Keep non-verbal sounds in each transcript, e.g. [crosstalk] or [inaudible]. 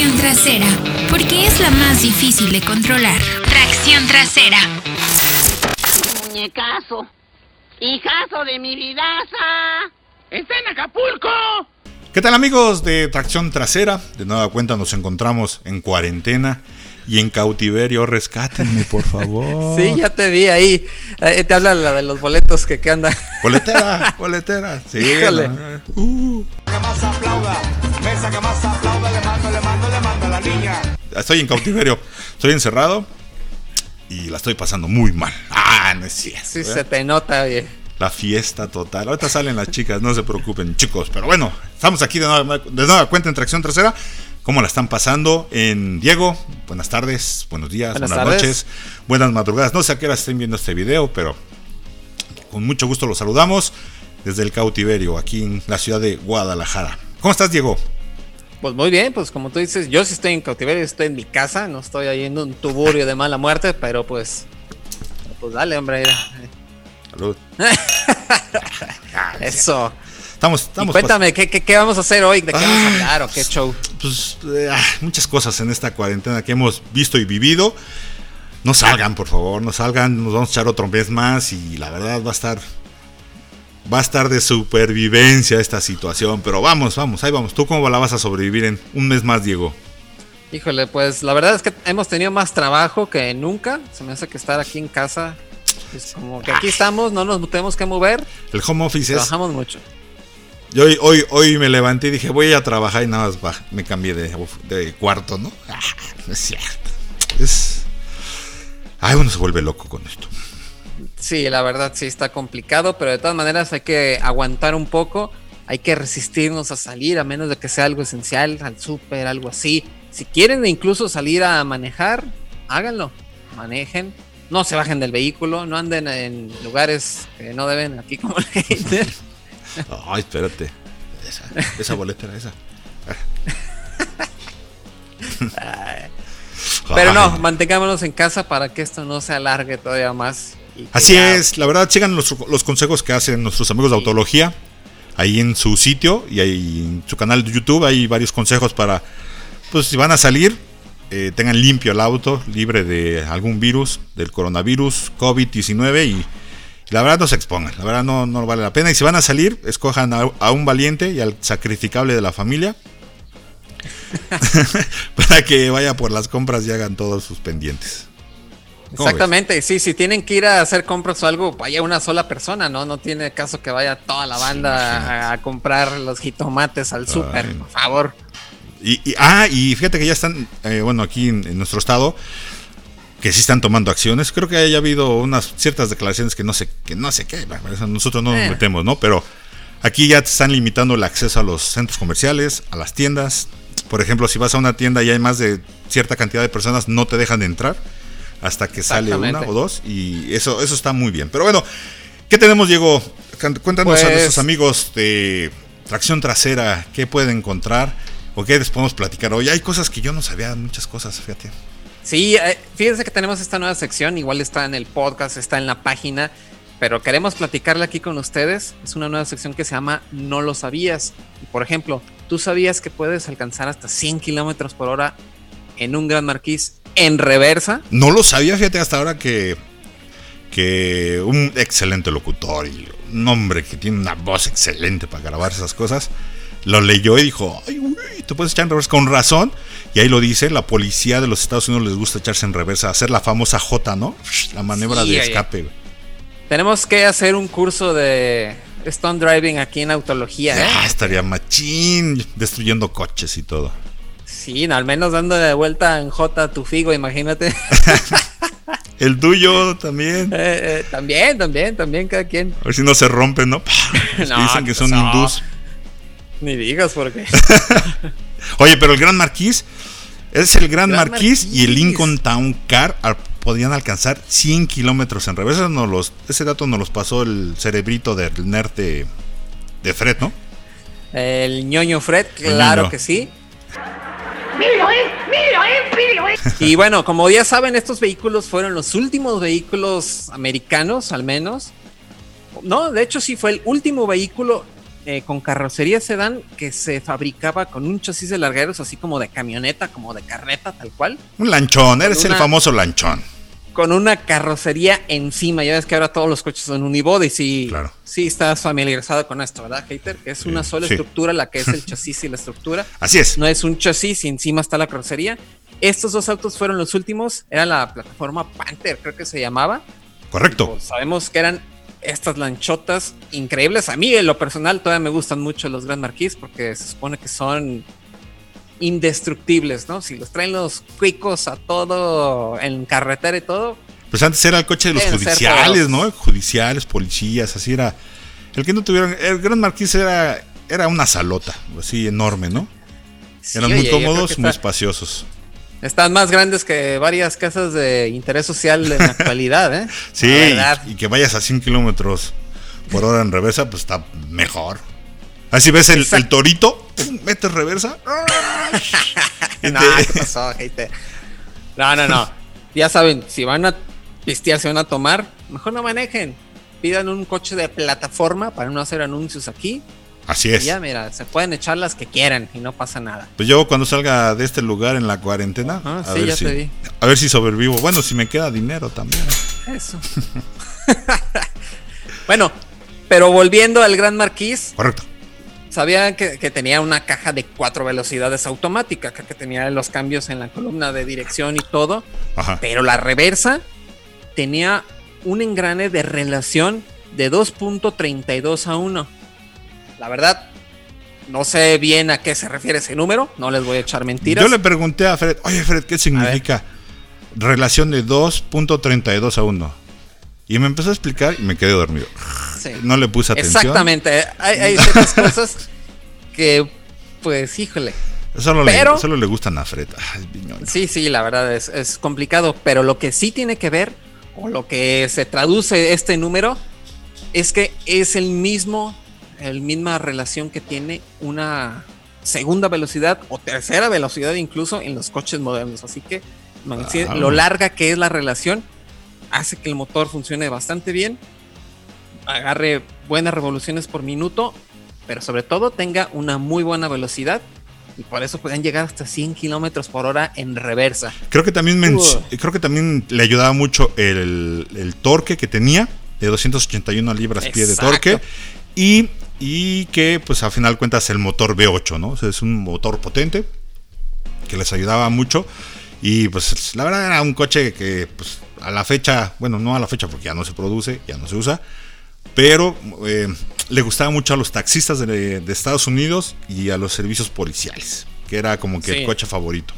tracción trasera, porque es la más difícil de controlar. Tracción trasera. Muñecazo. Hijazo de mi vidaza. ¡Está en Acapulco! ¿Qué tal amigos de Tracción Trasera? De nueva cuenta nos encontramos en cuarentena y en cautiverio. Rescátenme, por favor. [laughs] Sí, ya te vi ahí. Eh, te habla la de los boletos que, que anda. Boletera, [laughs] boletera. Sí, Híjole. no, uh. Que más aplauda. Mesa que más aplauda. Le mando, le mando, le mando a la niña. Estoy en cautiverio. Estoy encerrado y la estoy pasando muy mal. Ah, no es cierto. Sí, se te nota, oye. La fiesta total. Ahorita salen las chicas, no se preocupen, chicos. Pero bueno, estamos aquí de nueva, de nueva cuenta en Tracción Trasera. ¿Cómo la están pasando? En Diego, buenas tardes, buenos días, Buenas buenas, tardes. noches, buenas madrugadas. No sé a qué hora estén viendo este video, pero con mucho gusto los saludamos desde el cautiverio, aquí en la ciudad de Guadalajara. ¿Cómo estás, Diego? Pues muy bien, pues como tú dices, yo sí estoy en cautiverio, estoy en mi casa, no estoy ahí en un tuburio de mala muerte, pero pues. Pues dale, hombre. Salud. [laughs] Eso. Estamos, Y estamos cuéntame, ¿qué, qué, qué vamos a hacer hoy? ¿De qué vamos a hablar o qué show? pues, eh, ah, muchas cosas en esta cuarentena que hemos visto y vivido. No salgan, por favor, no salgan. Nos vamos a echar otro mes más y la verdad va a estar. Va a estar de supervivencia esta situación. Pero vamos, vamos, ahí vamos. ¿Tú cómo la vas a sobrevivir en un mes más, Diego? Híjole, pues la verdad es que hemos tenido más trabajo que nunca. Se me hace que estar aquí en casa. Es como que aquí estamos, no nos tenemos que mover. El home office es. Trabajamos mucho. Yo hoy, hoy, hoy me levanté y dije, voy a trabajar y nada más me cambié de, de cuarto, ¿no? [laughs] Ah, no es cierto. Es. Ay, uno se vuelve loco con esto. Sí, la verdad sí está complicado, pero de todas maneras hay que aguantar un poco, hay que resistirnos a salir, a menos de que sea algo esencial, al súper, algo así. Si quieren incluso salir a manejar, háganlo, manejen, no se bajen del vehículo, no anden en lugares que no deben, aquí como el hater. [laughs] Ay, espérate. Esa, esa boleta era esa. [laughs] Pero no, mantengámonos en casa para que esto no se alargue todavía más. Así es, la verdad, checan los, los consejos que hacen nuestros amigos de Autología. Ahí en su sitio y ahí en su canal de YouTube hay varios consejos para, pues si van a salir, eh, tengan limpio el auto, libre de algún virus, del coronavirus, COVID-19 y, y la verdad no se expongan, la verdad no, no vale la pena. Y si van a salir, escojan a, a un valiente y al sacrificable de la familia [laughs] [laughs] para que vaya por las compras y hagan todos sus pendientes. ¿Cómo ves? Exactamente, sí, si tienen que ir a hacer compras o algo, vaya una sola persona, ¿no? No tiene caso que vaya toda la banda a, a comprar los jitomates al súper, por favor. Y, y- ah, y fíjate que ya están, eh, bueno, aquí en, en nuestro estado, que sí están tomando acciones. Creo que haya habido unas ciertas declaraciones que no sé, que no sé qué, nosotros no nos Eh. metemos, ¿no? Pero aquí ya te están limitando el acceso a los centros comerciales, a las tiendas. Por ejemplo, si vas a una tienda y hay más de cierta cantidad de personas, no te dejan de entrar hasta que sale una o dos. Y eso, eso está muy bien. Pero bueno, ¿qué tenemos, Diego? Cuéntanos a Pues- nuestros amigos de Tracción Trasera, ¿qué pueden encontrar? ¿O qué les podemos platicar hoy? Hay cosas que yo no sabía, muchas cosas, fíjate. Sí, eh, fíjense que tenemos esta nueva sección, igual está en el podcast, está en la página, pero queremos platicarla aquí con ustedes. Es una nueva sección que se llama No lo sabías. Por ejemplo, ¿tú sabías que puedes alcanzar hasta 100 kilómetros por hora en un Gran Marquis en reversa? No lo sabía, fíjate, hasta ahora que, que un excelente locutor y un hombre que tiene una voz excelente para grabar esas cosas, lo leyó y dijo, ay, güey, te puedes echar en reversa con razón. Y ahí lo dice, la policía de los Estados Unidos les gusta echarse en reversa, hacer la famosa J, ¿no? La maniobra Sí, de escape. Tenemos que hacer un curso de stunt driving aquí en Autología, ¿eh? Ah, estaría machín, destruyendo coches y todo. Sí, al menos dándole vuelta en J a tu figo, imagínate. [laughs] El tuyo también. Eh, eh, también, también, también, cada quien. A ver si no se rompen, ¿no? [laughs] Dicen que ¿qué son hindús. Ni digas porque. [laughs] Oye, pero el Gran Marquis es el Gran, Gran Marquis, y el. Lincoln Town Car al- podían alcanzar 100 kilómetros en reversa. Nos los, ese dato nos los pasó el cerebrito del nerd de, de Fred, ¿no? El ñoño Fred, El claro ñoño. que sí. [laughs] Y bueno, como ya saben, estos vehículos fueron los últimos vehículos americanos, al menos. No, de hecho sí fue el último vehículo eh, con carrocería sedán que se fabricaba con un chasis de largueros así como de camioneta, como de carreta, tal cual. Un lanchón, eres el famoso lanchón. Con una carrocería encima. Ya ves que ahora todos los coches son unibody. Sí, Claro. sí estás familiarizado con esto, ¿verdad, Hater? Que es una sola sí. estructura la que es el [laughs] chasis y la estructura. Así es. No es un chasis y encima está la carrocería. Estos dos autos fueron los últimos. Era la plataforma Panther, creo que se llamaba. Correcto. Pues sabemos que eran estas lanchotas increíbles. A mí, en lo personal, todavía me gustan mucho los Grand Marquis porque se supone que son indestructibles, ¿no? Si los traen los cuicos a todo en carretera y todo, Pues antes era el coche de los judiciales. ¿no? Judiciales, policías, así era. El que no tuvieron. El Gran Marquis era, era una salota, así enorme, ¿no? sí, Eran oye, muy cómodos, muy está- espaciosos. están más grandes que varias casas de interés social en la [laughs] actualidad, ¿eh? Sí, y que vayas a 100 kilómetros por hora en reversa, pues está mejor. Así ves el, torito, pum, metes reversa. [laughs] No, ¿qué pasó, gente? No, no, no. Ya saben, si van a pistear, se van a tomar, mejor no manejen. Pidan un coche de plataforma para no hacer anuncios aquí. Así Y es. ya, mira, se pueden echar las que quieran y no pasa nada. Pues yo cuando salga de este lugar en la cuarentena, a, sí, ver ya si, te vi. a ver si sobrevivo. Bueno, si me queda dinero también. Eso. [laughs] bueno, pero volviendo al Gran Marquis, Correcto. Sabían que, que tenía una caja de cuatro velocidades automática, que, que tenía los cambios en la columna de dirección y todo, Ajá. pero la reversa tenía un engrane de relación de 2.32 a 1. La verdad, no sé bien a qué se refiere ese número, no les voy a echar mentiras. Yo le pregunté a Fred, oye Fred, ¿qué significa relación de 2.32 a 1? Y me empezó a explicar y me quedé dormido. Sí. No le puse atención. Exactamente, hay, hay ciertas cosas [laughs] que, pues, híjole. Solo, Pero- le, solo le gustan a Fred. Sí, sí, la verdad es, es complicado, pero lo que sí tiene que ver, o lo que se traduce este número, es que es el mismo, el misma relación que tiene una segunda velocidad o tercera velocidad incluso en los coches modernos. Así que man, Ah. lo larga que es la relación hace que el motor funcione bastante bien, agarre buenas revoluciones por minuto, pero sobre todo tenga una muy buena velocidad y por eso pueden llegar hasta 100 kilómetros por hora en reversa. Creo que también Uh. creo que también le ayudaba mucho el, el torque que tenía de 281 libras pie de torque y, y que pues a final cuentas el motor V8, ¿no? O sea, es un motor potente que les ayudaba mucho y pues la verdad era un coche que pues a la fecha, bueno, no a la fecha porque ya no se produce, ya no se usa, pero eh, le gustaba mucho a los taxistas de, de Estados Unidos y a los servicios policiales, que era como que Sí. el coche favorito.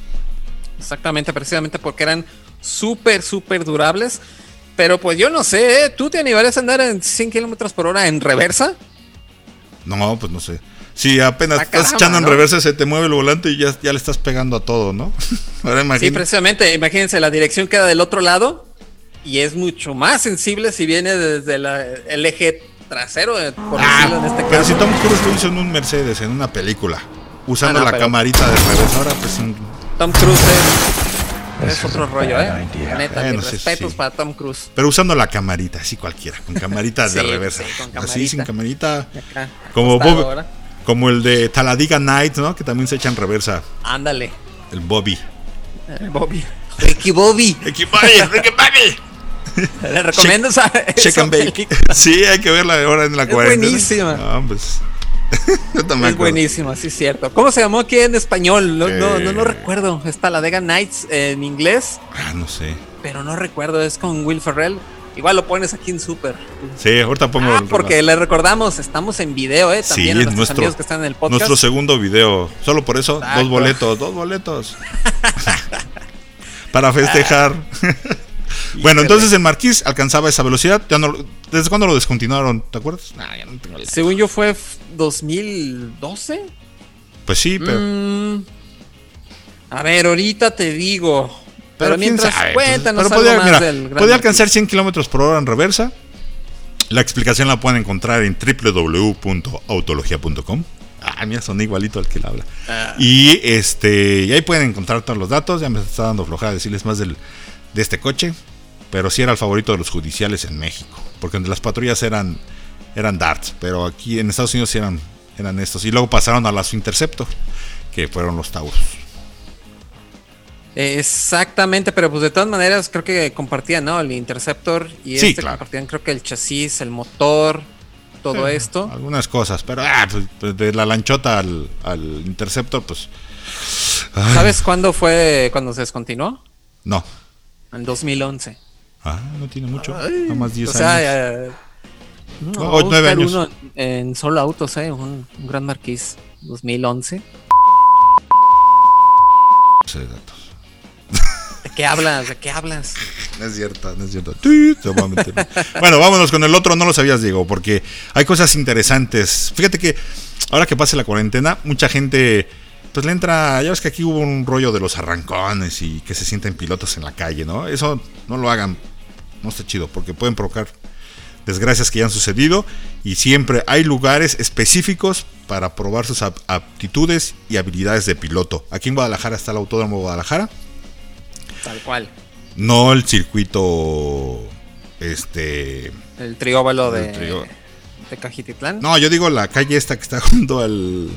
Exactamente, precisamente porque eran súper, súper durables. Pero pues yo no sé, ¿eh? ¿tú te animarías a andar en 100 kilómetros por hora en reversa? No, pues no sé. Si apenas Ah, estás caramba, echando en ¿no? reversa, se te mueve el volante y ya, ya le estás pegando a todo, ¿no? [laughs] Ahora Sí, precisamente, imagínense, la dirección queda del otro lado y es mucho más sensible si viene desde la- el eje trasero, eh, por decirlo en este Ah, pero si caso. Tom Cruise lo hizo en un Mercedes, en una película, usando Ah, no, la pero- camarita de reversa, ahora pues en- Tom Cruise es, es otro rollo, ¿eh? La neta, Bueno, mis sí, respetos sí. para Tom Cruise. pero usando la camarita, así cualquiera, con camarita de Sí, reversa. sí, con Así sin camarita, Acá, como acostado Bob- ahora. como el de Taladiga Night, ¿no? Que también se echa en reversa, Ándale, el Bobby. eh, Bobby. Ricky Bobby. Ricky Bobby, Ricky Bobby. [laughs] Le recomiendo esa, esa Check and bake. [laughs] Sí, hay que verla ahora en la Es buenísima. No, pues. [laughs] Yo también Es acuerdo. buenísimo, sí es cierto. ¿Cómo se llamó aquí en español? No, no, no, no Eh. recuerdo. Está la Dega Nights en inglés, Ah, no sé. pero no recuerdo. Es con Will Ferrell. Igual lo pones aquí en Super. Sí, ahorita pongo. Ah, porque le recordamos, estamos en video, ¿eh? Sí, También a nuestros nuestro, amigos que están en el podcast. nuestro segundo video. Solo por eso, Exacto. dos boletos, dos boletos. Para festejar. Bueno, entonces el Marquis alcanzaba esa velocidad. Ya no, ¿Desde cuándo lo descontinuaron? ¿Te acuerdas? Nah, ya no tengo la- Según yo fue f- 2012. Pues sí, pero. Mm, a ver, ahorita te digo. Pero, pero quién mientras sabe, cuéntanos pero algo podía, más mira, del Gran podía alcanzar 100 kilómetros por hora en reversa. La explicación la pueden encontrar en www.autologia.com. Ah, mira, son igualito al que le habla. Ah. Y este, y ahí pueden encontrar todos los datos. Ya me está dando flojera decirles más del, de este coche. Pero sí era el favorito de los judiciales en México. Porque las patrullas eran eran darts, pero aquí en Estados Unidos sí eran, eran estos. Y luego pasaron a las Interceptor, que fueron los Taurus. Exactamente, pero pues de todas maneras creo que compartían, ¿no? El Interceptor y Sí, este claro. compartían creo que el chasis, el motor, todo Sí, esto. Algunas cosas, pero ah, pues, pues, de la lanchota al, al Interceptor, pues. ay, ¿Sabes cuándo fue cuando se descontinuó? No. En 2011. Ah, no tiene mucho. Nada más 10 o sea, años. eh, no, No, voy a nueve buscar años. uno en solo autos, eh, un, un Gran Marquis 2011. No sé de datos. ¿De qué hablas? ¿De qué hablas? [laughs] No es cierto, no es cierto. Bueno, vámonos con el otro, no lo sabías, Diego, porque hay cosas interesantes. Fíjate que ahora que pase la cuarentena, mucha gente pues le entra, ya ves que aquí hubo un rollo de los arrancones y que se sienten pilotos en la calle, ¿no? Eso no lo hagan, no está chido, porque pueden provocar desgracias que ya han sucedido y siempre hay lugares específicos para probar sus ap- aptitudes y habilidades de piloto. Aquí en Guadalajara está el Autódromo de Guadalajara, Tal cual. no el circuito este El trióbalo de, trió- de Cajititlán. no yo digo la calle esta que está [laughs] junto al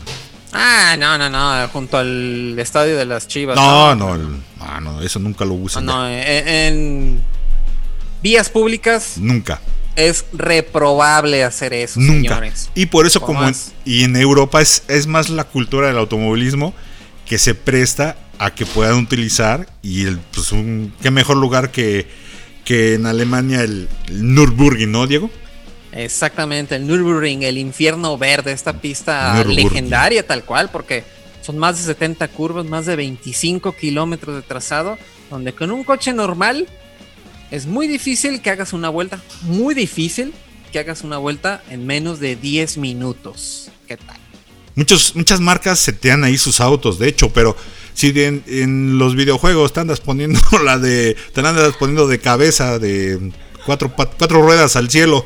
Ah, no, no, no, junto al estadio de las Chivas. no no el- ah, no eso nunca lo No, usan no, en, en vías públicas. Nunca. Es reprobable hacer eso, nunca. señores. y por eso como en, y en Europa es, es más la cultura del automovilismo que se presta a que puedan utilizar y el pues un qué mejor lugar que que en Alemania el, el Nürburgring no Diego Exactamente, el Nürburgring, el infierno verde, esta pista legendaria tal cual, porque son más de 70 curvas, más de 25 kilómetros de trazado, donde con un coche normal es muy difícil que hagas una vuelta, muy difícil que hagas una vuelta en menos de 10 minutos. ¿Qué tal? Muchos, muchas marcas setean ahí sus autos, de hecho, pero si en, en los videojuegos te andas poniendo [laughs] la de. Te andas poniendo de cabeza, de cuatro, cuatro ruedas al cielo.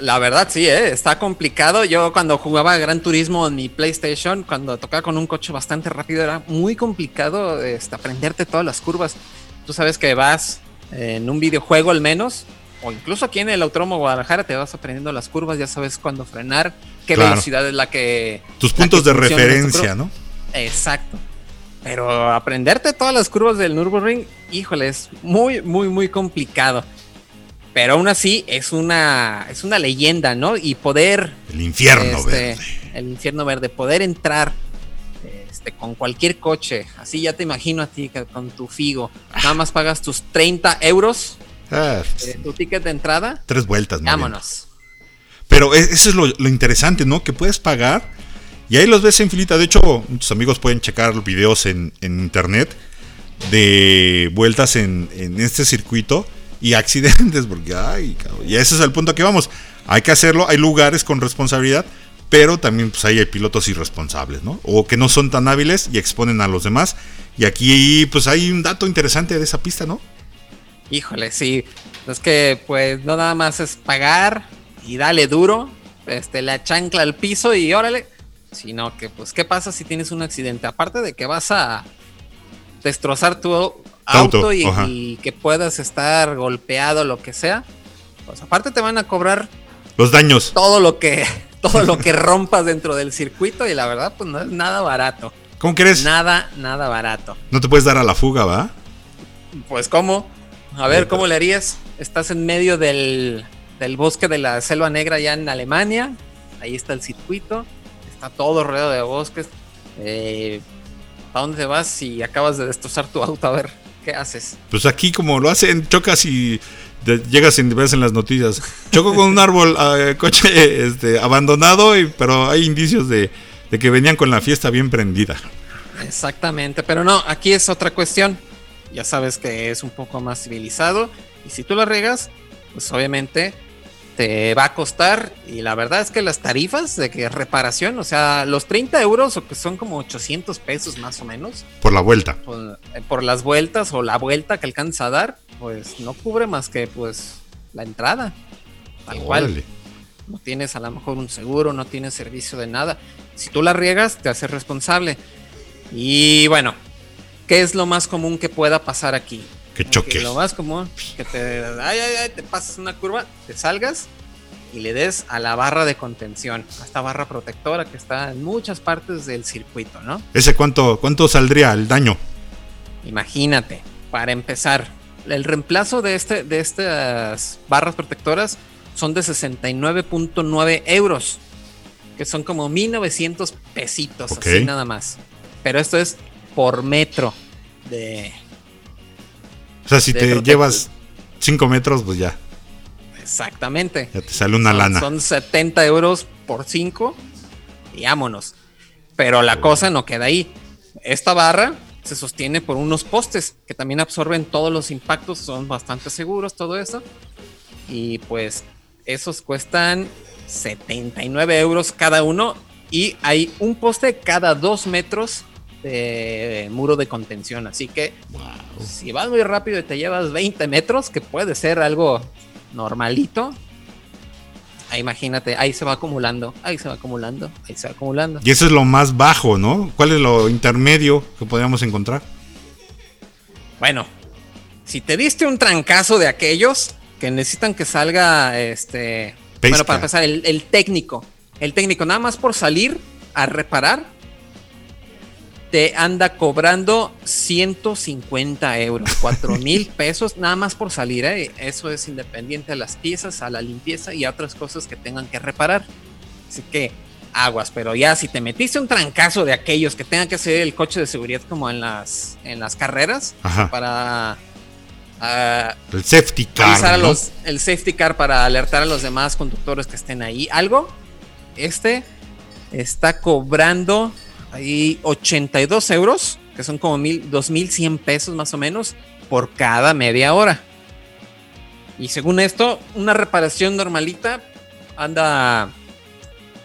La verdad sí, ¿eh? está complicado. Yo cuando jugaba Gran Turismo en mi PlayStation, cuando tocaba con un coche bastante rápido, era muy complicado este, aprenderte todas las curvas. Tú sabes que vas en un videojuego al menos, o incluso aquí en el Autódromo Guadalajara te vas aprendiendo las curvas, ya sabes cuándo frenar, qué Claro. velocidad es la que... Tus la puntos que de referencia. ¿no? Exacto. Pero aprenderte todas las curvas del Nürburgring, híjole, es muy, muy, muy complicado. Pero aún así es una, es una leyenda, ¿no? Y poder El infierno este, verde. El infierno verde. Poder entrar este, con cualquier coche. Así ya te imagino a ti con tu Figo. Nada más pagas tus 30 euros Ah, de tu ticket de entrada. tres vueltas, bien. Vámonos. Pero es- eso es lo, lo interesante, ¿no? Que puedes pagar y ahí los ves en filita. De hecho, muchos amigos pueden checar videos en, en internet de vueltas en, en este circuito y [laughs] accidentes, porque, ay, cabrón. Y ese es el punto que vamos. Hay que hacerlo, hay lugares con responsabilidad, pero también pues, ahí hay pilotos irresponsables, ¿no? O que no son tan hábiles y exponen a los demás. Y aquí, pues hay un dato interesante de esa pista, ¿no? Híjole, sí. Es que pues no nada más es pagar y dale duro, este, la chancla al piso y órale. Sino que pues, ¿qué pasa si tienes un accidente? Aparte de que vas a destrozar tu auto, Auto, y, y que puedas estar golpeado, lo que sea, pues aparte te van a cobrar Los daños. todo lo que, todo lo que rompas dentro del circuito y la verdad pues no es nada barato. ¿Cómo quieres? Nada, nada barato. No te puedes dar a la fuga, ¿va? Pues cómo. A ver, ¿cómo le harías? Estás en medio del, del bosque de la Selva Negra ya en Alemania. Ahí está el circuito. Está todo rodeado de bosques. Eh, ¿A dónde te vas si acabas de destrozar tu auto? A ver, ¿qué haces? Pues aquí como lo hacen, chocas y llegas y ves en las noticias. Choco con un árbol, eh, coche este, abandonado, pero hay indicios de, de que venían con la fiesta bien prendida. Exactamente, pero no, aquí es otra cuestión. Ya sabes que es un poco más civilizado. Y si tú la regas, pues obviamente te va a costar. Y la verdad es que las tarifas de que reparación, o sea, los 30 euros, o que son como 800 pesos más o menos, Por la vuelta. por, eh, por las vueltas o la vuelta que alcanza a dar, pues no cubre más que pues la entrada. Tal cual Órale. no tienes a lo mejor un seguro, no tienes servicio de nada. Si tú la riegas, te haces responsable. Y bueno, ¿qué es lo más común que pueda pasar aquí? Que Que choques. Lo más común, que te, ay, ay, ay, te pasas una curva, te salgas y le des a la barra de contención, a esta barra protectora que está en muchas partes del circuito, ¿no? ¿Ese cuánto, cuánto saldría el daño? Imagínate, para empezar, el reemplazo de, este, de estas barras protectoras son de 69.9 euros, que son como 1900 pesitos, Ok. así nada más. Pero esto es por metro de... O sea, si te llevas 5 metros, pues ya, Exactamente. ya te sale una son, lana. Son 70 euros por 5 y vámonos. Pero la cosa no queda ahí. Esta barra se sostiene por unos postes que también absorben todos los impactos, son bastante seguros, todo eso. Y pues esos cuestan 79 euros cada uno y hay un poste cada dos metros de muro de contención. Así que si vas muy rápido y te llevas 20 metros, que puede ser algo normalito, ahí imagínate, ahí se va acumulando, ahí se va acumulando, ahí se va acumulando. Y eso es lo más bajo, ¿no? ¿Cuál es lo intermedio que podríamos encontrar? Bueno, si te diste un trancazo de aquellos que necesitan que salga este. Pesca. Bueno, para empezar, el, el técnico. El técnico, nada más por salir a reparar, te anda cobrando 150 euros, 4 mil [laughs] pesos, nada más por salir. ¿eh? Eso es independiente a las piezas, a la limpieza y a otras cosas que tengan que reparar. Así que aguas, pero ya si te metiste un trancazo de aquellos que tengan que hacer el coche de seguridad como en las, en las carreras, Ajá. para ah, El safety car, a ¿no? los, el safety car para alertar a los demás conductores que estén ahí. Algo, este está cobrando ahí 82 euros, que son como mil, 2100 pesos más o menos, por cada media hora. Y según esto, una reparación normalita anda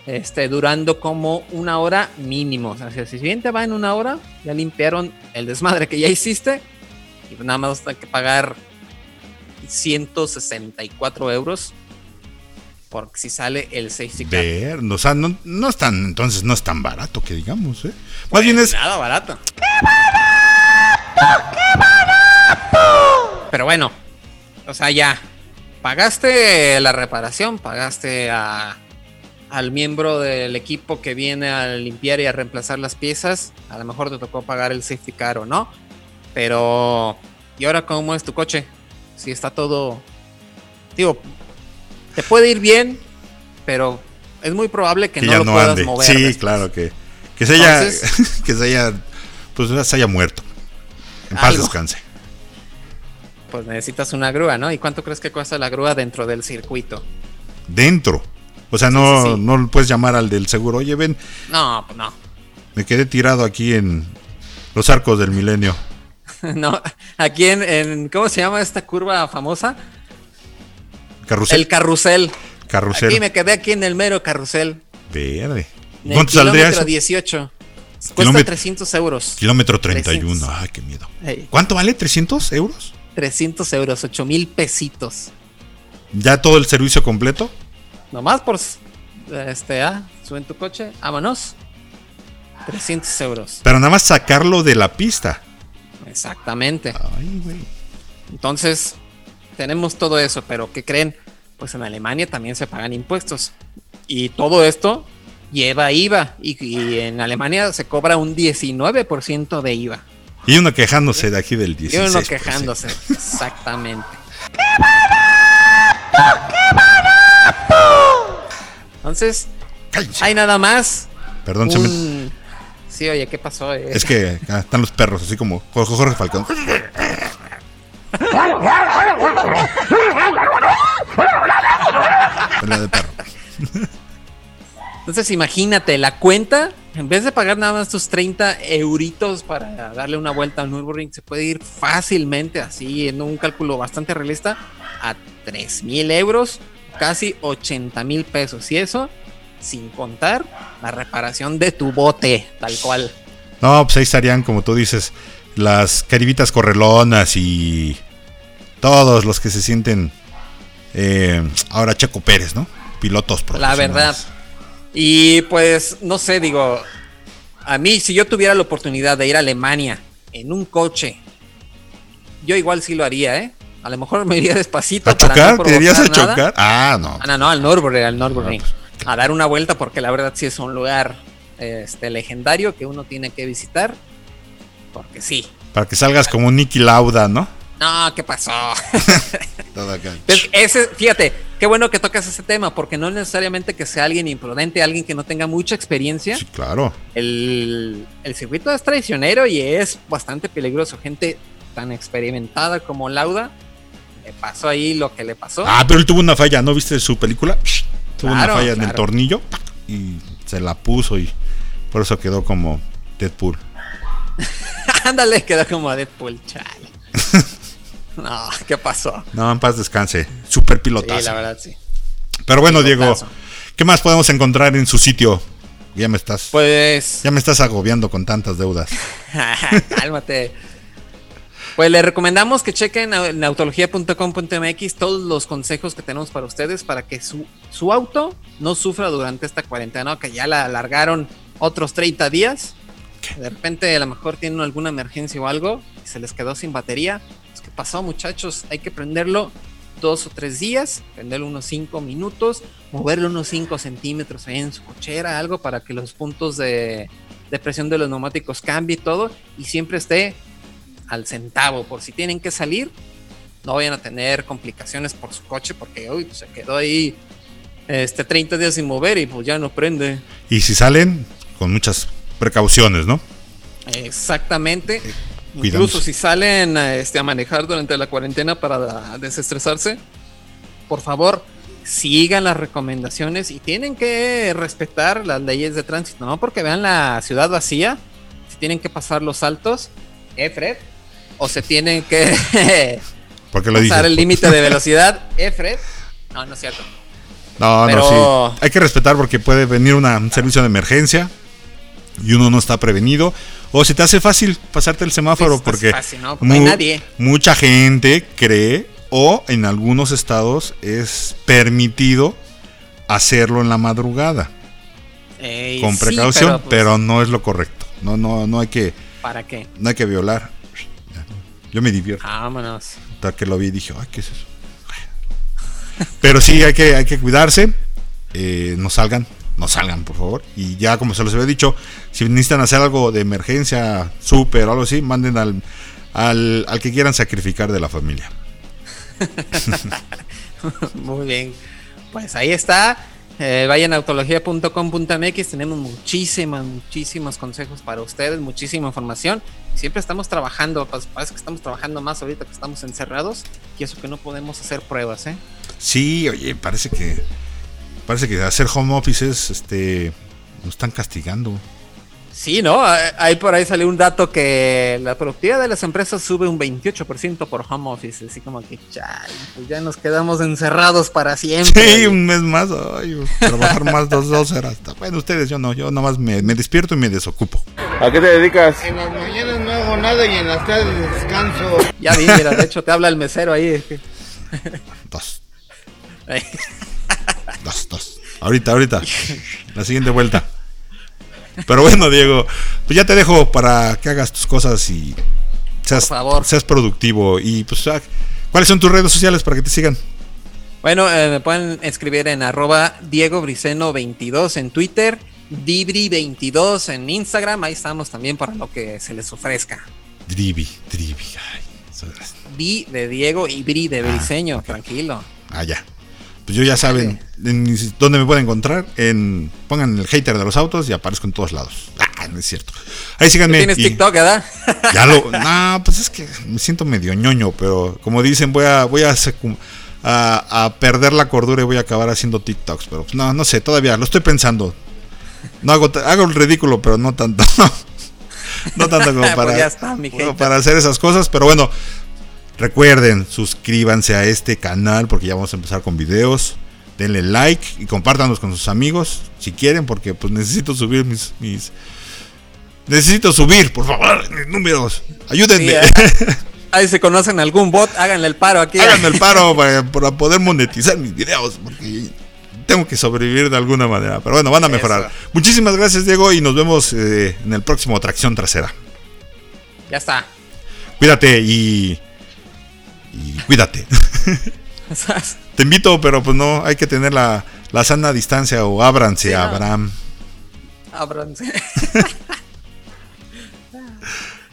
este, durando como una hora mínimo. O sea, si bien te va en una hora, ya limpiaron el desmadre que ya hiciste y nada más hay que pagar 164 euros porque si sale el safety car. Ver, o sea, no, no es tan, entonces no es tan barato que digamos, ¿eh? Más bien es, Nada barato. Pero bueno, o sea, ya. Pagaste la reparación, pagaste a, al miembro del equipo que viene a limpiar y a reemplazar las piezas. A lo mejor te tocó pagar el safety car o no. Pero, ¿y ahora cómo es tu coche? Si está todo. Digo, te puede ir bien, pero es muy probable que, que no ya lo no puedas ande. mover. Sí, después. claro, que, que se haya, Entonces- [laughs] que se haya, pues se haya muerto. En paz Algo. descanse. pues necesitas una grúa, ¿no? ¿Y cuánto crees que cuesta la grúa dentro del circuito? Dentro. O sea, no, sí, sí. no puedes llamar al del seguro. Oye, ven, No, pues no. me quedé tirado aquí en los arcos del milenio. [laughs] no, aquí en, en- ¿cómo se llama esta curva famosa? Carrusel. El carrusel. carrusel. Aquí me quedé aquí en el mero carrusel. Verde. ¿Cuánto saldría kilómetro eso? 18. Cuesta Kilómetro- 300 euros. Kilómetro 31. 300. Ay, qué miedo. ¿Cuánto vale? ¿300 euros? 300 euros, 8 mil pesitos. ¿Ya todo el servicio completo? Nomás por este, ah, suben tu coche, vámonos. 300 euros. Pero nada más sacarlo de la pista. Exactamente. Ay, güey. Entonces, tenemos todo eso, pero ¿qué creen? Pues en Alemania también se pagan impuestos. Y todo esto lleva IVA. Y, y en Alemania se cobra un 19% de IVA. Y uno quejándose de aquí del Y 16%. uno quejándose. Exactamente. Entonces, Cállense. hay nada más. Perdón, se me- un... Sí, oye, ¿qué pasó? eh? es que acá están los perros, así como Jorge Jorge Falcón. Pelea de perro. Entonces imagínate, la cuenta, en vez de pagar nada más tus 30 euritos para darle una vuelta al Nürburgring, se puede ir fácilmente, así en un cálculo bastante realista, a 3 mil euros, casi 80 mil pesos. Y eso sin contar la reparación de tu bote, tal cual. No, pues ahí estarían, como tú dices, las caribitas correlonas y todos los que se sienten. eh, ahora Checo Pérez, ¿no? Pilotos La profesionales. verdad. Y pues, no sé, digo, a mí si yo tuviera la oportunidad de ir a Alemania en un coche, yo igual sí lo haría, ¿eh? A lo mejor me iría despacito. ¿A no chocar? ¿Te irías a nada. chocar? Ah, no. Ah, no, no, al Nürburgring, al Nürburgring. Ah, A dar una vuelta porque la verdad sí es un lugar este, legendario que uno tiene que visitar. Porque sí. Para que salgas como Nicky Lauda, ¿no? No, ¿qué pasó? [laughs] Todo acá. Pues ese, fíjate, qué bueno que tocas ese tema, porque no necesariamente que sea alguien imprudente, alguien que no tenga mucha experiencia. Sí, claro. El, el circuito es traicionero y es bastante peligroso. Gente tan experimentada como Lauda, le pasó ahí lo que le pasó. Ah, pero él tuvo una falla, ¿no viste su película? Tuvo Claro, una falla en el tornillo y se la puso y por eso quedó como Deadpool. [laughs] Ándale, quedó como Deadpool, chale. [laughs] no, ¿qué pasó? No, en paz descanse. Super Sí, pilotazo. la verdad, sí. pero bueno, Diego. ¿qué más podemos encontrar en su sitio? Ya me estás, Pues. ya me estás agobiando con tantas deudas. [laughs] Cálmate. Pues le recomendamos que chequen en autología.com.mx todos los consejos que tenemos para ustedes para que su, su auto no sufra durante esta cuarentena, ¿no? que ya la alargaron otros 30 días. De repente a lo mejor tienen alguna emergencia o algo y se les quedó sin batería. Pues, ¿Qué pasó muchachos? Hay que prenderlo dos o tres días, prenderlo unos 5 minutos, moverlo unos 5 centímetros ahí en su cochera, algo para que los puntos de, de presión de los neumáticos cambie y todo y siempre esté al centavo por si tienen que salir no vayan a tener complicaciones por su coche porque uy, pues, se quedó ahí este 30 días sin mover y pues ya no prende Y si salen, con muchas precauciones, ¿no? exactamente cuidándose. incluso si salen a, este, a manejar durante la cuarentena para desestresarse por favor sigan las recomendaciones y tienen que respetar las leyes de tránsito no porque vean la ciudad vacía si tienen que pasar los saltos eh Fred o se tienen que [laughs] dije. pasar el límite de [laughs] velocidad, ¿eh, Fred? No, no es cierto. No, Pero- no, sí. Hay que respetar porque puede venir una- un servicio de emergencia y uno no está prevenido. O se te hace fácil pasarte el semáforo está porque, fácil, ¿no? Porque no hay nadie. mucha gente cree o en algunos estados es permitido hacerlo en la madrugada Ey, con sí, precaución, pues, pero, no es lo correcto. No, no, no hay que, ¿Para qué? no hay que violar. Yo me divierto. Vámonos. Hasta que lo vi y dije, ay, ¿qué es eso? Pero sí, hay que, hay que cuidarse. Eh, no salgan, no salgan, por favor. Y ya, como se los había dicho, si necesitan hacer algo de emergencia, súper o algo así, manden al, al, al que quieran sacrificar de la familia. [laughs] Muy bien. Pues ahí está. Eh, vayan a autología.com.mx. Tenemos muchísimas, muchísimos consejos para ustedes, muchísima información. Siempre estamos trabajando, pues, parece que estamos trabajando más ahorita que estamos encerrados. Y eso que no podemos hacer pruebas, ¿eh? Sí, oye, parece que parece que hacer home offices este nos están castigando. Sí, ¿no? Ahí ahí por ahí salió un dato que la productividad de las empresas sube un 28% por home office. Así como que, chale, pues ya nos quedamos encerrados para siempre. Sí, un mes más, ay, trabajar más dos, dos horas. Bueno, ustedes, yo no, yo nomás me, me despierto y me desocupo. ¿A qué te dedicas? En las mañanas no hago nada y en las tardes descanso. Ya vi, mira, de hecho te habla el mesero ahí. Dos. [laughs] Dos, dos. Ahorita, ahorita. La siguiente vuelta. Pero bueno, Diego, pues ya te dejo para que hagas tus cosas y seas, Por favor. seas productivo. Y pues, ah, ¿cuáles son tus redes sociales para que te sigan? Bueno, eh, me pueden escribir en arroba Diego Briceno 22 en Twitter, Dibri22 en Instagram. Ahí estamos también para lo que se les ofrezca. Dribi, Dribi. Ay, Di de Diego y Bri de Briseño, tranquilo. Ah, ya. Pues yo ya saben en dónde me pueden encontrar. En, pongan el hater de los autos y aparezco en todos lados. Ah, no es cierto. Ahí síganme. Tienes y- TikTok, ¿verdad? Ya lo. [laughs] No, pues es que me siento medio ñoño, pero como dicen, voy a, voy a, secu- a, a perder la cordura y voy a acabar haciendo TikToks. Pero pues, no, no sé, todavía lo estoy pensando. No hago, hago el ridículo, pero no tanto. [laughs] no tanto como [laughs] Pues para, está, como para hacer esas cosas. Pero bueno, recuerden, suscríbanse a este canal porque ya vamos a empezar con videos. Denle like y compártanos con sus amigos si quieren, porque pues necesito subir mis, mis Necesito subir, por favor, mis números. Ayúdenme. Sí, eh. [laughs] Ahí se conocen algún bot, háganle el paro aquí. Háganme el paro [laughs] para, para poder monetizar mis videos, porque tengo que sobrevivir de alguna manera. Pero bueno, van a mejorar. Eso. Muchísimas gracias, Diego, y nos vemos eh, en el próximo Tracción Trasera. Ya está. Cuídate y. Y Cuídate. [laughs] Te invito, pero pues no, hay que tener la, la sana distancia o ábranse, Sí, no. Abraham. Ábranse. [laughs]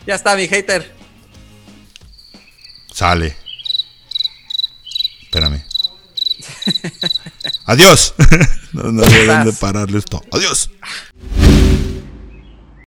ya está, mi hater. Sale. Espérame. Adiós. [laughs] no no Estás. pararle esto. Adiós.